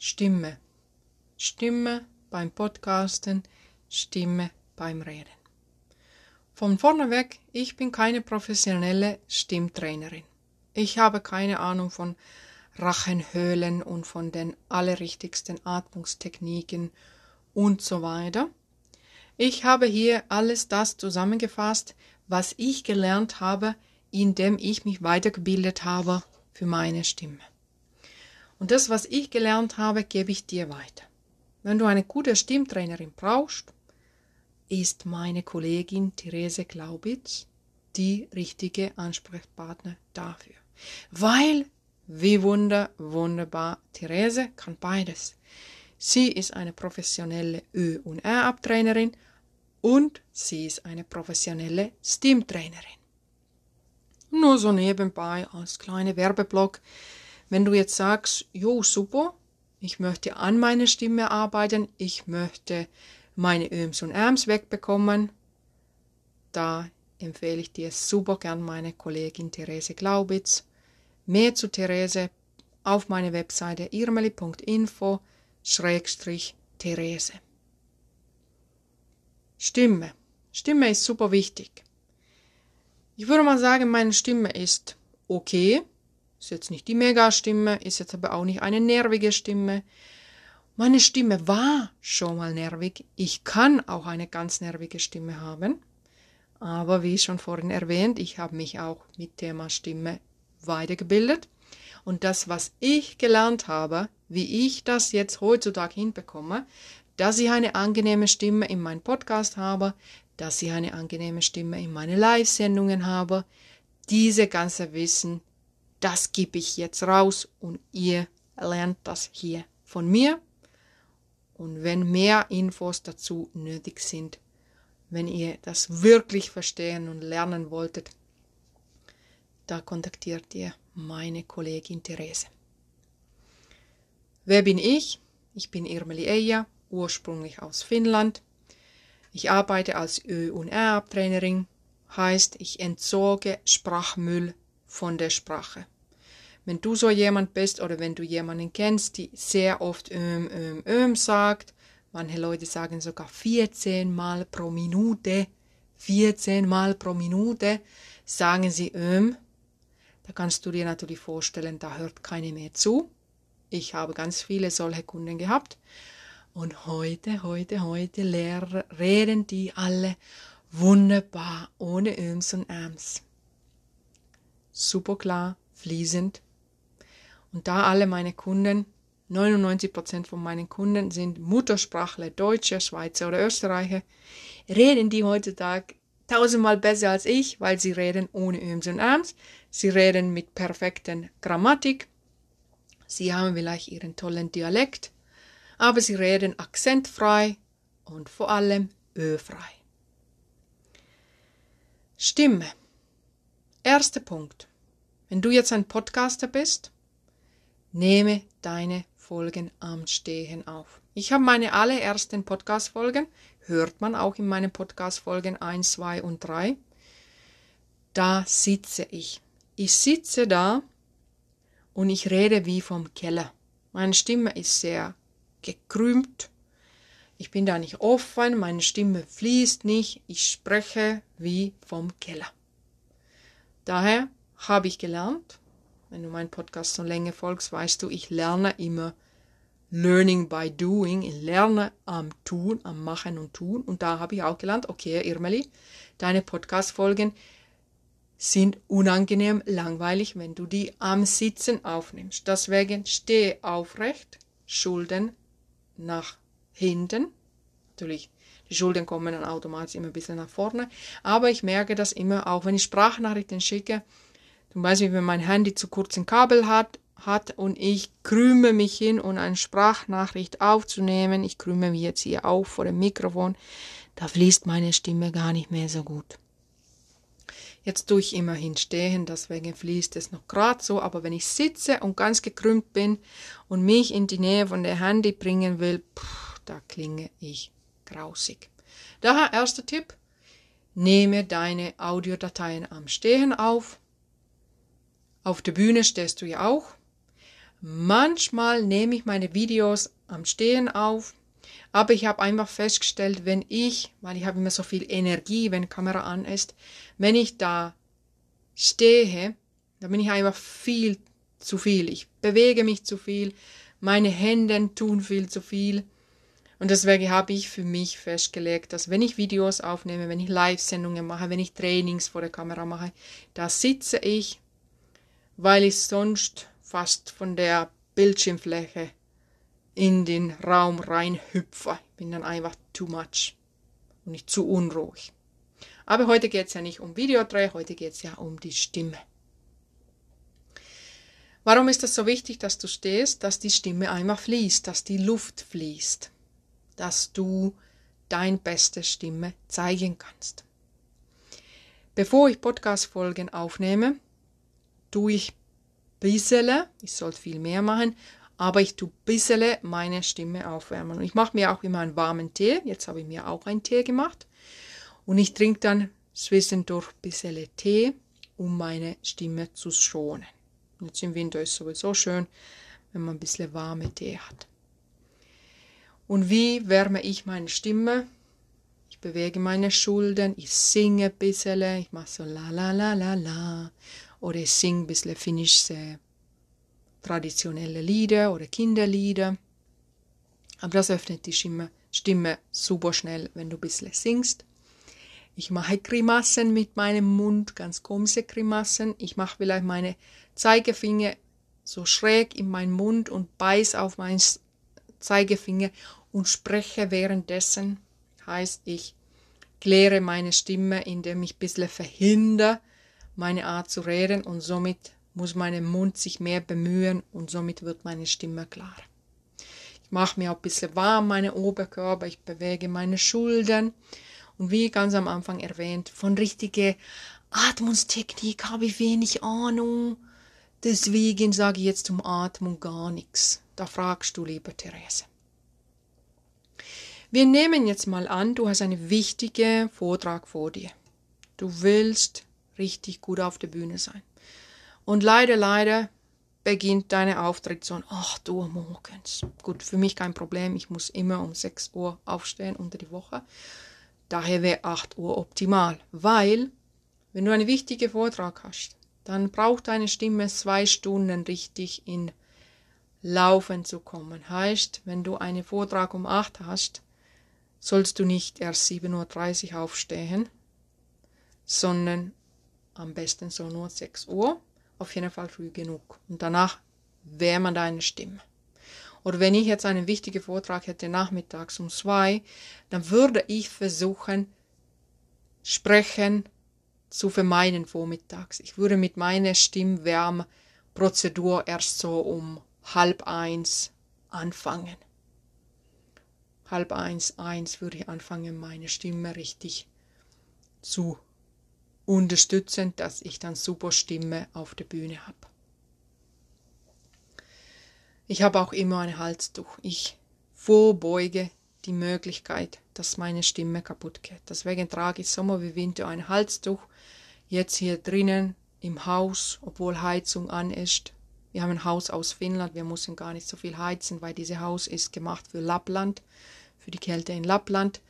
Stimme. Stimme beim Podcasten, Stimme beim Reden. Von vorne weg, ich bin keine professionelle Stimmtrainerin. Ich habe keine Ahnung von Rachenhöhlen und von den allerrichtigsten Atmungstechniken und so weiter. Ich habe hier alles das zusammengefasst, was ich gelernt habe, indem ich mich weitergebildet habe für meine Stimme. Und das, was ich gelernt habe, gebe ich dir weiter. Wenn du eine gute Stimmtrainerin brauchst, ist meine Kollegin Therese Glaubitz die richtige Ansprechpartner dafür. Weil, wie wunder, wunderbar, Therese kann beides. Sie ist eine professionelle Ö- und R-Abtrainerin und sie ist eine professionelle Stimmtrainerin. Nur so nebenbei als kleine Werbeblock. Wenn du jetzt sagst, jo, super, ich möchte an meiner Stimme arbeiten, ich möchte meine Öms und Ärms wegbekommen, da empfehle ich dir super gern meine Kollegin Therese Glaubitz. Mehr zu Therese auf meine Webseite irmeli.info Schrägstrich Therese. Stimme. Stimme ist super wichtig. Ich würde mal sagen, meine Stimme ist okay. Ist jetzt nicht die Mega-Stimme, ist jetzt aber auch nicht eine nervige Stimme. Meine Stimme war schon mal nervig. Ich kann auch eine ganz nervige Stimme haben. Aber wie schon vorhin erwähnt, ich habe mich auch mit Thema Stimme weitergebildet. Und das, was ich gelernt habe, wie ich das jetzt heutzutage hinbekomme, dass ich eine angenehme Stimme in meinem Podcast habe, dass ich eine angenehme Stimme in meine Live-Sendungen habe. Diese ganze Wissen, das gebe ich jetzt raus und ihr lernt das hier von mir. Und wenn mehr Infos dazu nötig sind, wenn ihr das wirklich verstehen und lernen wolltet, da kontaktiert ihr meine Kollegin Therese. Wer bin ich? Ich bin Irmeli Eija, ursprünglich aus Finnland. Ich arbeite als Ö- und R-Trainerin, heißt, ich entsorge Sprachmüll von der Sprache. Wenn du so jemand bist oder wenn du jemanden kennst, die sehr oft öm, öm, öm sagt, manche Leute sagen sogar 14 Mal pro Minute, 14 Mal pro Minute, sagen sie öm, da kannst du dir natürlich vorstellen, da hört keine mehr zu. Ich habe ganz viele solche Kunden gehabt und heute, heute, heute reden die alle wunderbar, ohne Öms und Äms. Super klar, fließend. Und da alle meine Kunden, 99% von meinen Kunden sind Muttersprachler, Deutsche, Schweizer oder Österreicher, reden die heutzutage tausendmal besser als ich, weil sie reden ohne Öms und Äms. Sie reden mit perfekten Grammatik. Sie haben vielleicht ihren tollen Dialekt aber sie reden akzentfrei und vor allem öfrei. Stimme. Erster Punkt. Wenn du jetzt ein Podcaster bist, nehme deine Folgen am Stehen auf. Ich habe meine allerersten Podcast-Folgen, hört man auch in meinen Podcast-Folgen 1, 2 und 3. Da sitze ich. Ich sitze da und ich rede wie vom Keller. Meine Stimme ist sehr gekrümmt. Ich bin da nicht offen, meine Stimme fließt nicht, ich spreche wie vom Keller. Daher habe ich gelernt, wenn du meinen Podcast schon länger folgst, weißt du, ich lerne immer Learning by Doing, ich lerne am Tun, am Machen und Tun. Und da habe ich auch gelernt, okay, Irmeli, deine Podcast-Folgen sind unangenehm langweilig, wenn du die am Sitzen aufnimmst. Deswegen stehe aufrecht, Schulden nach hinten. Natürlich, die Schultern kommen dann automatisch immer ein bisschen nach vorne. Aber ich merke das immer, auch wenn ich Sprachnachrichten schicke, zum Beispiel, wenn mein Handy zu kurzen Kabel hat, hat und ich krüme mich hin, um eine Sprachnachricht aufzunehmen. Ich krüme mich jetzt hier auf vor dem Mikrofon. Da fließt meine Stimme gar nicht mehr so gut. Jetzt tue ich immerhin stehen, deswegen fließt es noch gerade so, aber wenn ich sitze und ganz gekrümmt bin und mich in die Nähe von der Handy bringen will, pff, da klinge ich grausig. Daher erster Tipp, nehme deine Audiodateien am Stehen auf. Auf der Bühne stehst du ja auch. Manchmal nehme ich meine Videos am Stehen auf, aber ich habe einfach festgestellt, wenn ich, weil ich habe immer so viel Energie, wenn Kamera an ist, wenn ich da stehe, dann bin ich einfach viel zu viel. Ich bewege mich zu viel, meine Hände tun viel zu viel. Und deswegen habe ich für mich festgelegt, dass wenn ich Videos aufnehme, wenn ich Live-Sendungen mache, wenn ich Trainings vor der Kamera mache, da sitze ich, weil ich sonst fast von der Bildschirmfläche in den Raum rein hüpfe. Ich bin dann einfach too much und nicht zu unruhig. Aber heute geht es ja nicht um Videodreh, heute geht es ja um die Stimme. Warum ist das so wichtig, dass du stehst, dass die Stimme einmal fließt, dass die Luft fließt, dass du dein beste Stimme zeigen kannst? Bevor ich Podcast-Folgen aufnehme, tue ich bissele, ich sollte viel mehr machen, aber ich tue bissele meine Stimme aufwärmen. Und ich mache mir auch immer einen warmen Tee. Jetzt habe ich mir auch einen Tee gemacht. Und ich trinke dann zwischendurch bissele Tee, um meine Stimme zu schonen. Jetzt im Winter ist es sowieso schön, wenn man ein bisschen warme Tee hat. Und wie wärme ich meine Stimme? Ich bewege meine Schultern, ich singe ein bisschen, ich mache so la la la la la oder ich singe ein bisschen finnische traditionelle Lieder oder Kinderlieder. Aber das öffnet die Stimme, Stimme super schnell, wenn du ein bisschen singst. Ich mache Grimassen mit meinem Mund, ganz komische Grimassen. Ich mache vielleicht meine Zeigefinger so schräg in meinen Mund und beiß auf meinen Zeigefinger und spreche währenddessen. Heißt, ich kläre meine Stimme, indem ich ein bisschen verhindere, meine Art zu reden und somit muss mein Mund sich mehr bemühen und somit wird meine Stimme klarer. Ich mache mir auch ein bisschen warm, meine Oberkörper, ich bewege meine Schultern und wie ganz am Anfang erwähnt, von richtiger Atmungstechnik habe ich wenig Ahnung. Deswegen sage ich jetzt um Atmung gar nichts. Da fragst du, lieber Therese. Wir nehmen jetzt mal an, du hast einen wichtigen Vortrag vor dir. Du willst richtig gut auf der Bühne sein. Und leider, leider beginnt deine Auftritt um 8 Uhr morgens. Gut, für mich kein Problem. Ich muss immer um 6 Uhr aufstehen unter die Woche. Daher wäre 8 Uhr optimal, weil wenn du einen wichtigen Vortrag hast, dann braucht deine Stimme zwei Stunden richtig in Laufen zu kommen. Heißt, wenn du einen Vortrag um 8 hast, sollst du nicht erst 7.30 Uhr aufstehen, sondern am besten so nur 6 Uhr, auf jeden Fall früh genug. Und danach wärmen deine Stimme. Oder wenn ich jetzt einen wichtigen Vortrag hätte nachmittags um zwei, dann würde ich versuchen, sprechen zu vermeiden vormittags. Ich würde mit meiner Stimmwärmprozedur erst so um halb eins anfangen. Halb eins, eins würde ich anfangen, meine Stimme richtig zu unterstützen, dass ich dann super Stimme auf der Bühne habe. Ich habe auch immer ein Halstuch. Ich vorbeuge die Möglichkeit, dass meine Stimme kaputt geht. Deswegen trage ich Sommer wie Winter ein Halstuch. Jetzt hier drinnen im Haus, obwohl Heizung an ist. Wir haben ein Haus aus Finnland, wir müssen gar nicht so viel heizen, weil dieses Haus ist gemacht für Lappland, für die Kälte in Lappland.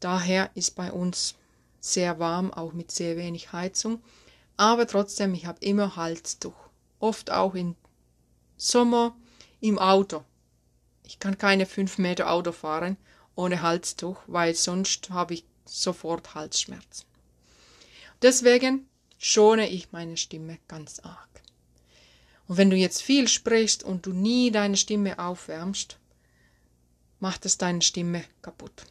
Daher ist bei uns sehr warm, auch mit sehr wenig Heizung. Aber trotzdem, ich habe immer Halstuch. Oft auch im Sommer im Auto. Ich kann keine fünf Meter Auto fahren ohne Halstuch, weil sonst habe ich sofort Halsschmerzen. Deswegen schone ich meine Stimme ganz arg. Und wenn du jetzt viel sprichst und du nie deine Stimme aufwärmst, macht es deine Stimme kaputt.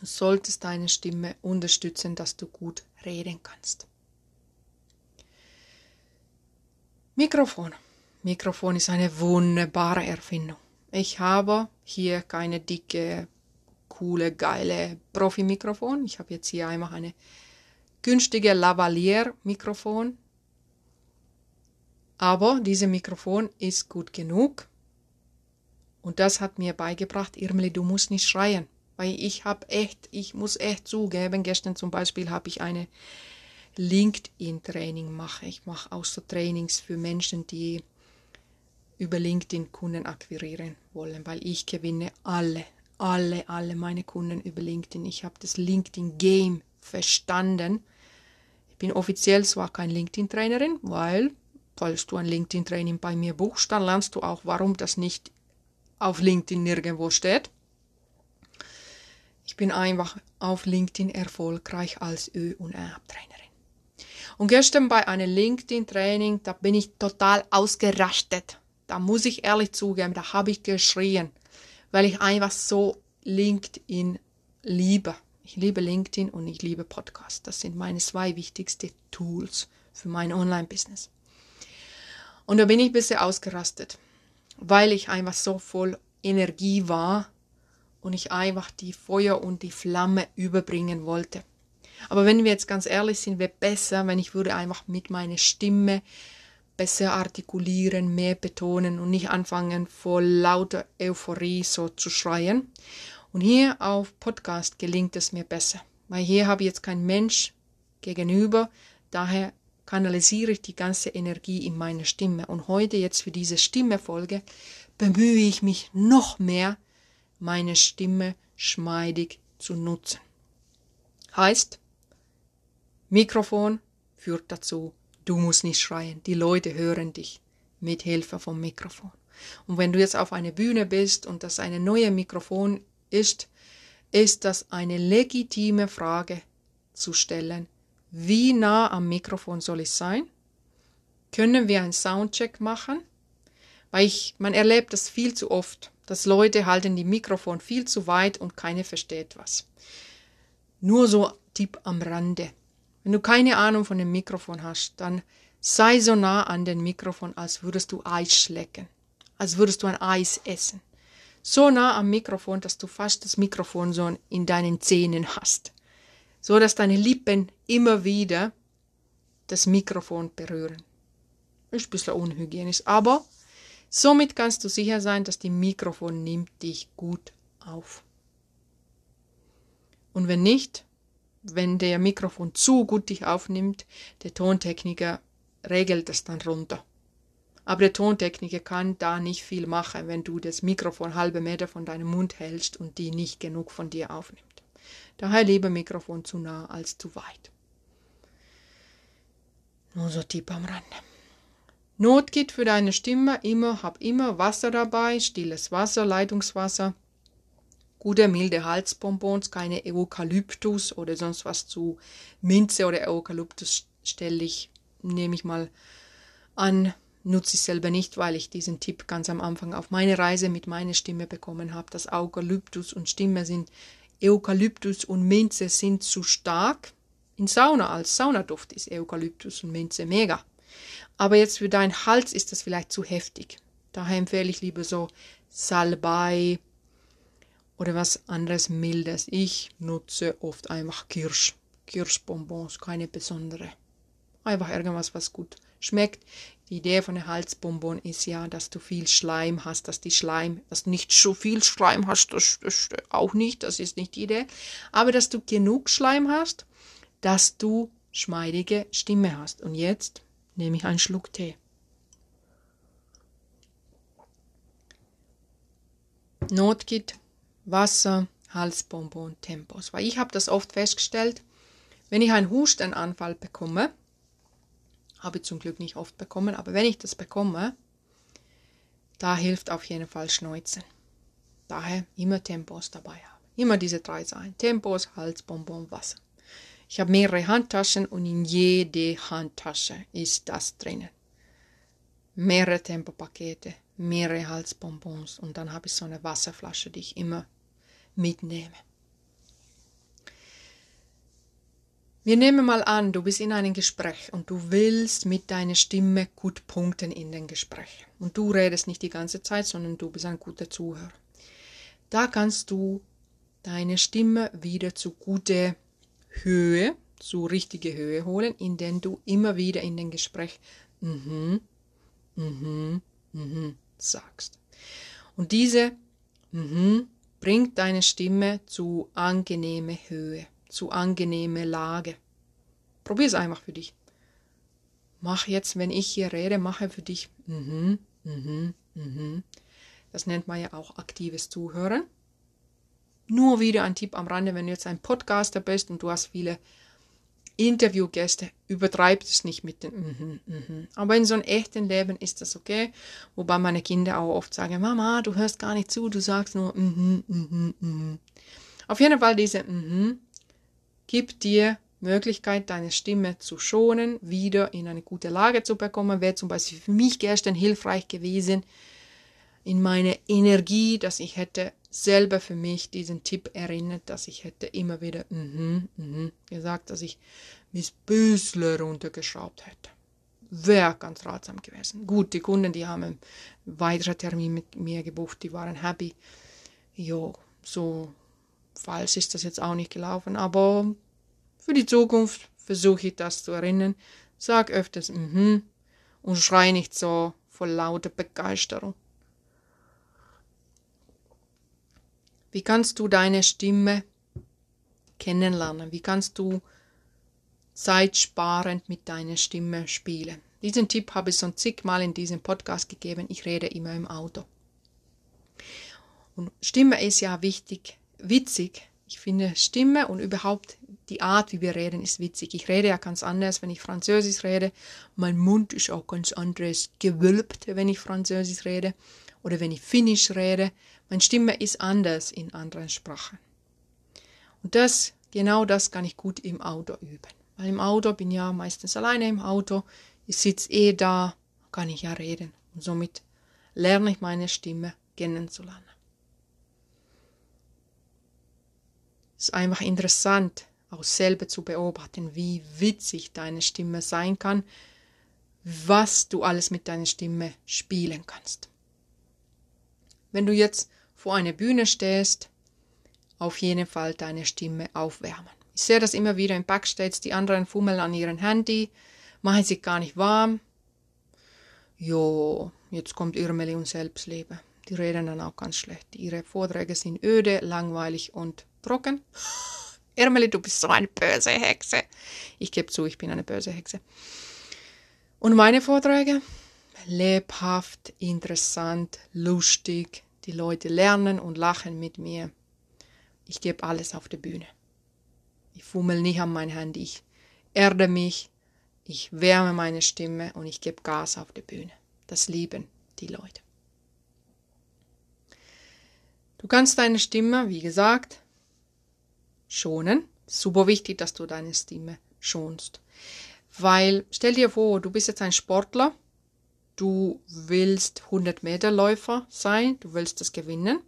Du solltest deine Stimme unterstützen, dass du gut reden kannst. Mikrofon. Mikrofon ist eine wunderbare Erfindung. Ich habe hier keine dicke, coole, geile Profi-Mikrofon. Ich habe jetzt hier einmal eine günstige Lavalier-Mikrofon. Aber dieses Mikrofon ist gut genug. Und das hat mir beigebracht, Irmeli, du musst nicht schreien. Weil ich habe echt, ich muss echt zugeben, gestern zum Beispiel habe ich eine LinkedIn-Training mache. Ich mache auch so Trainings für Menschen, die über LinkedIn Kunden akquirieren wollen, weil ich gewinne alle, alle, alle meine Kunden über LinkedIn. Ich habe das LinkedIn Game verstanden. Ich bin offiziell zwar kein LinkedIn-Trainerin, weil, falls du ein LinkedIn-Training bei mir buchst, dann lernst du auch, warum das nicht auf LinkedIn nirgendwo steht. Ich bin einfach auf LinkedIn erfolgreich als Ö- und R-Trainerin. Und gestern bei einem LinkedIn-Training, da bin ich total ausgerastet. Da muss ich ehrlich zugeben, da habe ich geschrien, weil ich einfach so LinkedIn liebe. Ich liebe LinkedIn und ich liebe Podcasts. Das sind meine zwei wichtigsten Tools für mein Online-Business. Und da bin ich ein bisschen ausgerastet, weil ich einfach so voll Energie war und ich einfach die Feuer und die Flamme überbringen wollte. Aber wenn wir jetzt ganz ehrlich sind, wäre besser, wenn ich würde einfach mit meiner Stimme besser artikulieren, mehr betonen und nicht anfangen, vor lauter Euphorie so zu schreien. Und hier auf Podcast gelingt es mir besser, weil hier habe ich jetzt kein Mensch gegenüber, daher kanalisiere ich die ganze Energie in meine Stimme. Und heute jetzt für diese Stimmefolge bemühe ich mich noch mehr, meine Stimme schmeidig zu nutzen. Heißt, Mikrofon führt dazu, du musst nicht schreien, die Leute hören dich mit Hilfe vom Mikrofon. Und wenn du jetzt auf einer Bühne bist und das eine neue Mikrofon ist, ist das eine legitime Frage zu stellen. Wie nah am Mikrofon soll ich sein? Können wir einen Soundcheck machen? Weil ich, man erlebt das viel zu oft, dass Leute halten die Mikrofon viel zu weit und keiner versteht was. Nur so Tipp am Rande. Wenn du keine Ahnung von dem Mikrofon hast, dann sei so nah an dem Mikrofon, als würdest du Eis schlecken, als würdest du ein Eis essen so nah am Mikrofon, dass du fast das Mikrofon so in deinen Zähnen hast, so dass deine Lippen immer wieder das Mikrofon berühren. Ist ein bisschen unhygienisch, aber somit kannst du sicher sein, dass die Mikrofon nimmt dich gut auf. Und wenn nicht, wenn der Mikrofon zu gut dich aufnimmt, der Tontechniker regelt das dann runter. Aber der Tontechniker kann da nicht viel machen, wenn du das Mikrofon halbe Meter von deinem Mund hältst und die nicht genug von dir aufnimmt. Daher lieber Mikrofon zu nah als zu weit. Nur so Tipp am Rande. Notkit für deine Stimme immer, hab immer Wasser dabei, stilles Wasser, Leitungswasser, gute milde Halsbonbons, keine Eukalyptus oder sonst was zu Minze oder Eukalyptus stelle ich, nehme ich mal an, nutze ich selber nicht, weil ich diesen Tipp ganz am Anfang auf meine Reise mit meiner Stimme bekommen habe, dass Eukalyptus und Stimme sind, Eukalyptus und Minze sind zu stark. In Sauna als Saunaduft ist Eukalyptus und Minze mega. Aber jetzt für deinen Hals ist das vielleicht zu heftig. Daher empfehle ich lieber so Salbei oder was anderes Mildes. Ich nutze oft einfach Kirsch, Kirschbonbons, keine besondere. Einfach irgendwas, was gut schmeckt. Die Idee von der Halsbonbon ist ja, dass du viel Schleim hast, dass die Schleim, dass du nicht so viel Schleim hast, das, das auch nicht, das ist nicht die Idee, aber dass du genug Schleim hast, dass du schmeidige Stimme hast. Und jetzt nehme ich einen Schluck Tee. Notkit, Wasser, Halsbonbon, Tempos. Weil ich habe das oft festgestellt, wenn ich einen Hustenanfall bekomme, habe ich zum Glück nicht oft bekommen, aber wenn ich das bekomme, da hilft auf jeden Fall Schneuzen. Daher immer Tempos dabei haben. Immer diese drei Sachen. Tempos, Hals, Bonbon, Wasser. Ich habe mehrere Handtaschen und in jede Handtasche ist das drinnen. Mehrere Tempopakete, mehrere Halsbonbons und dann habe ich so eine Wasserflasche, die ich immer mitnehme. Wir nehmen mal an, du bist in einem Gespräch und du willst mit deiner Stimme gut punkten in den Gespräch. Und du redest nicht die ganze Zeit, sondern du bist ein guter Zuhörer. Da kannst du deine Stimme wieder zu guter Höhe, zu richtiger Höhe holen, indem du immer wieder in den Gespräch mhm, mhm, mhm sagst. Und diese mhm bringt deine Stimme zu angenehmer Höhe zu angenehme Lage. Probier es einfach für dich. Mach jetzt, wenn ich hier rede, mache für dich mhm, mhm, mhm. Das nennt man ja auch aktives Zuhören. Nur wieder ein Tipp am Rande, wenn du jetzt ein Podcaster bist und du hast viele Interviewgäste, übertreibt es nicht mit dem mhm, mhm. Aber in so einem echten Leben ist das okay. Wobei meine Kinder auch oft sagen, Mama, du hörst gar nicht zu, du sagst nur mhm, mhm, mhm. Auf jeden Fall diese mhm gibt dir Möglichkeit, deine Stimme zu schonen, wieder in eine gute Lage zu bekommen. Wäre zum Beispiel für mich gestern hilfreich gewesen, in meine Energie, dass ich hätte selber für mich diesen Tipp erinnert, dass ich hätte immer wieder mm -hmm, mm -hmm, gesagt, dass ich bis bisschen runtergeschraubt hätte. Wäre ganz ratsam gewesen. Gut, die Kunden, die haben einen weiteren Termin mit mir gebucht, die waren happy. Jo, so falsch ist das jetzt auch nicht gelaufen, aber für die Zukunft versuche ich das zu erinnern. Sag öfters mhm mm und schrei nicht so voll lauter Begeisterung. Wie kannst du deine Stimme kennenlernen? Wie kannst du zeitsparend mit deiner Stimme spielen? Diesen Tipp habe ich schon zigmal in diesem Podcast gegeben. Ich rede immer im Auto. Und Stimme ist ja wichtig, witzig. Ich finde Stimme und überhaupt die Art, wie wir reden, ist witzig. Ich rede ja ganz anders, wenn ich Französisch rede. Mein Mund ist auch ganz anders gewölbt, wenn ich Französisch rede. Oder wenn ich Finnisch rede. Meine Stimme ist anders in anderen Sprachen. Und das, genau das kann ich gut im Auto üben. Weil im Auto bin ich ja meistens alleine im Auto. Ich sitze eh da, kann ich ja reden. Und somit lerne ich meine Stimme kennenzulernen. Es ist einfach interessant, auch selber zu beobachten, wie witzig deine Stimme sein kann, was du alles mit deiner Stimme spielen kannst. Wenn du jetzt vor einer Bühne stehst, auf jeden Fall deine Stimme aufwärmen. Ich sehe das immer wieder im Backstage, die anderen fummeln an ihrem Handy, machen sich gar nicht warm. Jo, jetzt kommt Irmeli und Selbstleben. Die reden dann auch ganz schlecht. Ihre Vorträge sind öde, langweilig und trocken. Irmeli, du bist so eine böse Hexe. Ich gebe zu, ich bin eine böse Hexe. Und meine Vorträge? Lebhaft, interessant, lustig, die Leute lernen und lachen mit mir. Ich gebe alles auf der Bühne. Ich fummel nicht an mein Handy. Ich erde mich, ich wärme meine Stimme und ich gebe Gas auf der Bühne. Das lieben die Leute. Du kannst deine Stimme, wie gesagt, schonen. Super wichtig, dass du deine Stimme schonst. Weil stell dir vor, du bist jetzt ein Sportler du willst 100 Meter Läufer sein, du willst das gewinnen.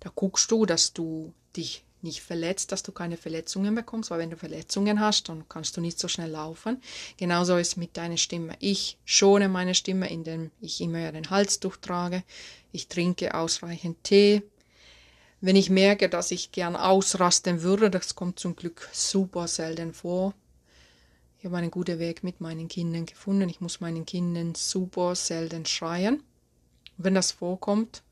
Da guckst du, dass du dich nicht verletzt, dass du keine Verletzungen bekommst, weil wenn du Verletzungen hast, dann kannst du nicht so schnell laufen. Genauso ist mit deiner Stimme. Ich schone meine Stimme, indem ich immer den Halstuch trage. Ich trinke ausreichend Tee. Wenn ich merke, dass ich gern ausrasten würde, das kommt zum Glück super selten vor, ich habe einen guten Weg mit meinen Kindern gefunden. Ich muss meinen Kindern super selten schreien. Wenn das vorkommt,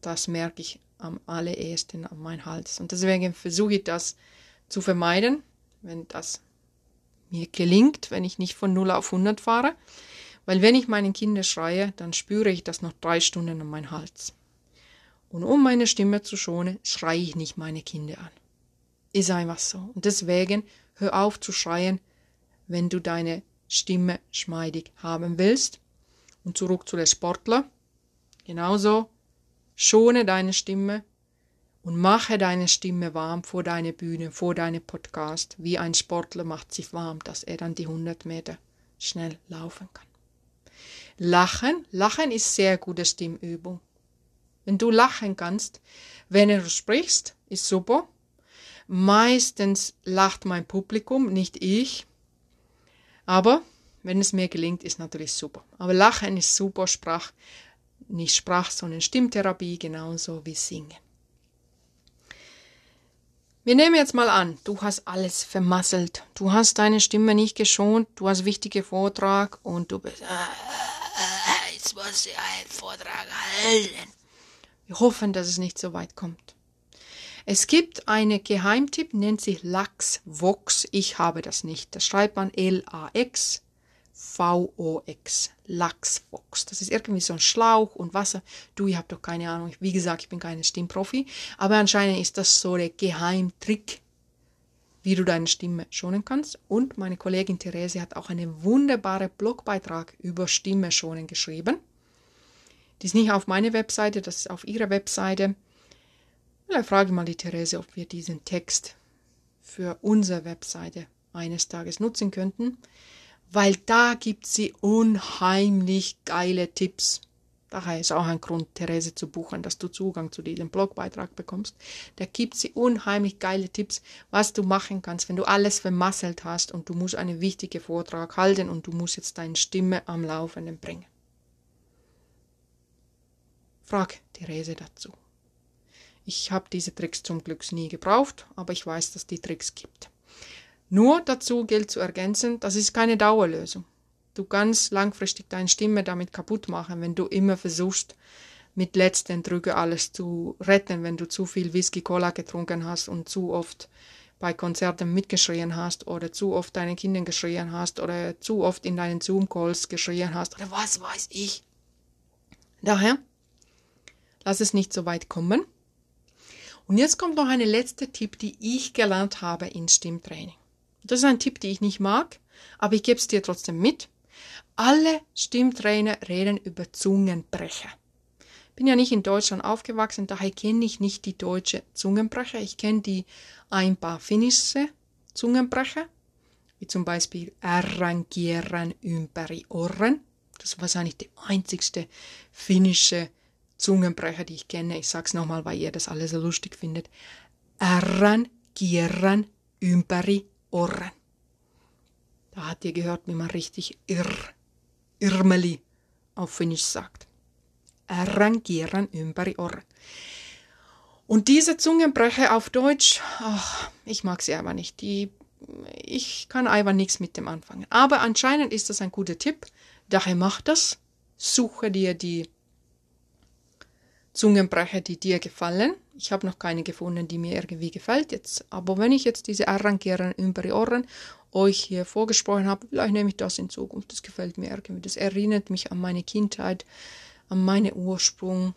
das merke ich am allerersten an meinem Hals. Und deswegen versuche ich das zu vermeiden, wenn das mir gelingt, wenn ich nicht von 0 auf 100 fahre. Weil wenn ich meinen Kindern schreie, dann spüre ich das noch drei Stunden an meinem Hals. Und um meine Stimme zu schonen, schreie ich nicht meine Kinder an. Ist einfach so. Und deswegen hör auf zu schreien, wenn du deine Stimme schmeidig haben willst. Und zurück zu den Sportler. Genauso schone deine Stimme und mache deine Stimme warm vor deine Bühne, vor deine Podcast, wie ein Sportler macht sich warm, dass er dann die 100 Meter schnell laufen kann. Lachen, Lachen ist sehr gute Stimmübung. Wenn du lachen kannst, wenn du sprichst, ist super. Meistens lacht mein Publikum, nicht ich. Aber wenn es mir gelingt, ist natürlich super. Aber Lachen ist super, Sprach, nicht Sprach, sondern Stimmtherapie, genauso wie Singen. Wir nehmen jetzt mal an, du hast alles vermasselt. Du hast deine Stimme nicht geschont, du hast wichtige Vortrag und du bist, äh, jetzt muss ich einen Vortrag halten. Wir hoffen, dass es nicht so weit kommt. Es gibt einen Geheimtipp, nennt sich Lachs Vox. Ich habe das nicht. Das schreibt man L-A-X VOX, Lachsbox. Das ist irgendwie so ein Schlauch und Wasser. Du, ich habe doch keine Ahnung. Wie gesagt, ich bin keine Stimmprofi. Aber anscheinend ist das so der Geheimtrick, wie du deine Stimme schonen kannst. Und meine Kollegin Therese hat auch einen wunderbaren Blogbeitrag über Stimme schonen geschrieben. Die ist nicht auf meine Webseite, das ist auf ihre Webseite. Vielleicht frage ich mal die Therese, ob wir diesen Text für unsere Webseite eines Tages nutzen könnten weil da gibt sie unheimlich geile Tipps. Daher ist auch ein Grund, Therese zu buchen, dass du Zugang zu diesem Blogbeitrag bekommst. Da gibt sie unheimlich geile Tipps, was du machen kannst, wenn du alles vermasselt hast und du musst einen wichtigen Vortrag halten und du musst jetzt deine Stimme am Laufenden bringen. Frag Therese dazu. Ich habe diese Tricks zum Glück nie gebraucht, aber ich weiß, dass die Tricks gibt. Nur dazu gilt zu ergänzen, das ist keine Dauerlösung. Du kannst langfristig deine Stimme damit kaputt machen, wenn du immer versuchst, mit letzten Drücke alles zu retten, wenn du zu viel Whisky Cola getrunken hast und zu oft bei Konzerten mitgeschrien hast oder zu oft deinen Kindern geschrien hast oder zu oft in deinen Zoom-Calls geschrien hast oder was weiß ich. Daher, lass es nicht so weit kommen. Und jetzt kommt noch eine letzte Tipp, die ich gelernt habe in Stimmtraining. Das ist ein Tipp, den ich nicht mag, aber ich gebe es dir trotzdem mit. Alle Stimmtrainer reden über Zungenbrecher. Bin ja nicht in Deutschland aufgewachsen, daher kenne ich nicht die deutsche Zungenbrecher. Ich kenne die ein paar finnische Zungenbrecher, wie zum Beispiel Arrangieren ympäri Ohren. Das ist wahrscheinlich der einzigste finnische Zungenbrecher, die ich kenne. Ich sag's nochmal, weil ihr das alles so lustig findet. Arrangieren ympäri Ohren. Da hat ihr gehört, wie man richtig irr, Irmeli auf Finnisch sagt. Arrangieren ympäri Ohren. Und diese Zungenbrecher auf Deutsch, ach, ich mag sie aber nicht. Die, ich kann einfach nichts mit dem anfangen. Aber anscheinend ist das ein guter Tipp. Daher mach das. Suche dir die Zungenbrecher, die dir gefallen. Ich habe noch keine gefunden, die mir irgendwie gefällt jetzt. Aber wenn ich jetzt diese Arrangieren über die Ohren euch hier vorgesprochen habe, vielleicht nehme ich das in Zukunft. Das gefällt mir irgendwie. Das erinnert mich an meine Kindheit, an meinen Ursprung.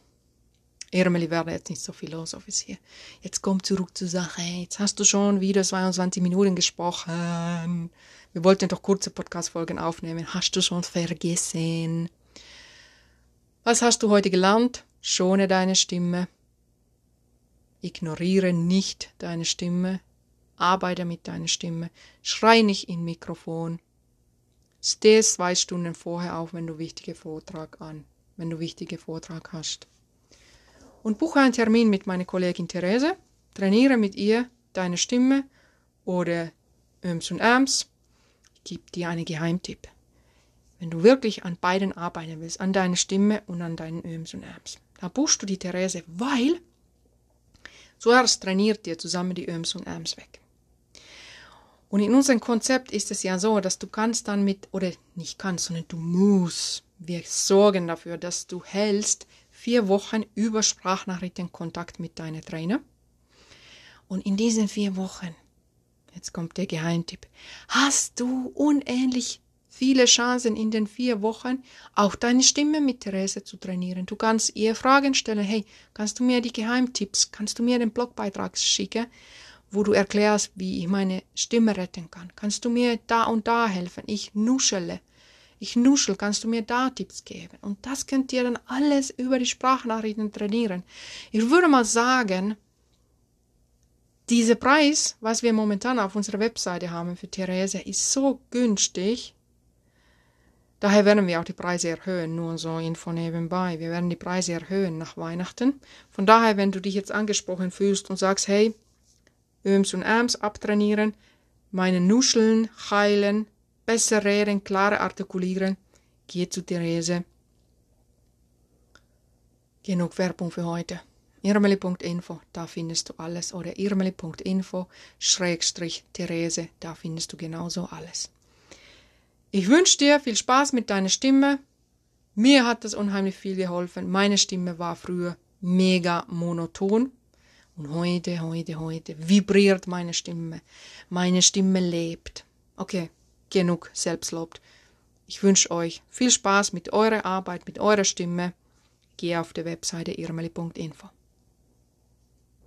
Irmeli werde jetzt nicht so philosophisch hier. Jetzt komm zurück zur Sache. Jetzt hast du schon wieder 22 Minuten gesprochen. Wir wollten doch kurze Podcast-Folgen aufnehmen. Hast du schon vergessen? Was hast du heute gelernt? Schone deine Stimme. Ignoriere nicht deine Stimme. Arbeite mit deiner Stimme. Schrei nicht in Mikrofon. Steh zwei Stunden vorher auf, wenn du wichtige Vortrag an, wenn du wichtige Vortrag hast. Und buche einen Termin mit meiner Kollegin Therese. Trainiere mit ihr deine Stimme oder Öms und Äms. Ich gebe dir einen Geheimtipp. Wenn du wirklich an beiden arbeiten willst, an deiner Stimme und an deinen Öms und Äms, da buchst du die Therese, weil Zuerst trainiert ihr zusammen die Öms und Äms weg. Und in unserem Konzept ist es ja so, dass du kannst dann mit, oder nicht kannst, sondern du musst, wir sorgen dafür, dass du hältst vier Wochen über Sprachnachrichten Kontakt mit deinem Trainer. Und in diesen vier Wochen, jetzt kommt der Geheimtipp, hast du unähnlich viele Chancen in den vier Wochen, auch deine Stimme mit Therese zu trainieren. Du kannst ihr Fragen stellen, hey, kannst du mir die Geheimtipps, kannst du mir den Blogbeitrag schicken, wo du erklärst, wie ich meine Stimme retten kann. Kannst du mir da und da helfen? Ich nuschele. Ich nuschel, kannst du mir da Tipps geben? Und das könnt ihr dann alles über die Sprachnachrichten trainieren. Ich würde mal sagen, dieser Preis, was wir momentan auf unserer Webseite haben für Therese, ist so günstig, Daher werden wir auch die Preise erhöhen, nur so Info nebenbei. Wir werden die Preise erhöhen nach Weihnachten. Von daher, wenn du dich jetzt angesprochen fühlst und sagst, hey, Öms und Äms abtrainieren, meine Nuscheln heilen, besser reden, klarer artikulieren, geh zu Therese. Genug Werbung für heute. Irmeli.info, da findest du alles. Oder irmeli.info, Schrägstrich Therese, da findest du genauso alles. Ich wünsche dir viel Spaß mit deiner Stimme. Mir hat das unheimlich viel geholfen. Meine Stimme war früher mega monoton. Und heute, heute, heute vibriert meine Stimme. Meine Stimme lebt. Okay, genug Selbstlob. Ich wünsche euch viel Spaß mit eurer Arbeit, mit eurer Stimme. Geh auf die Webseite irmeli.info.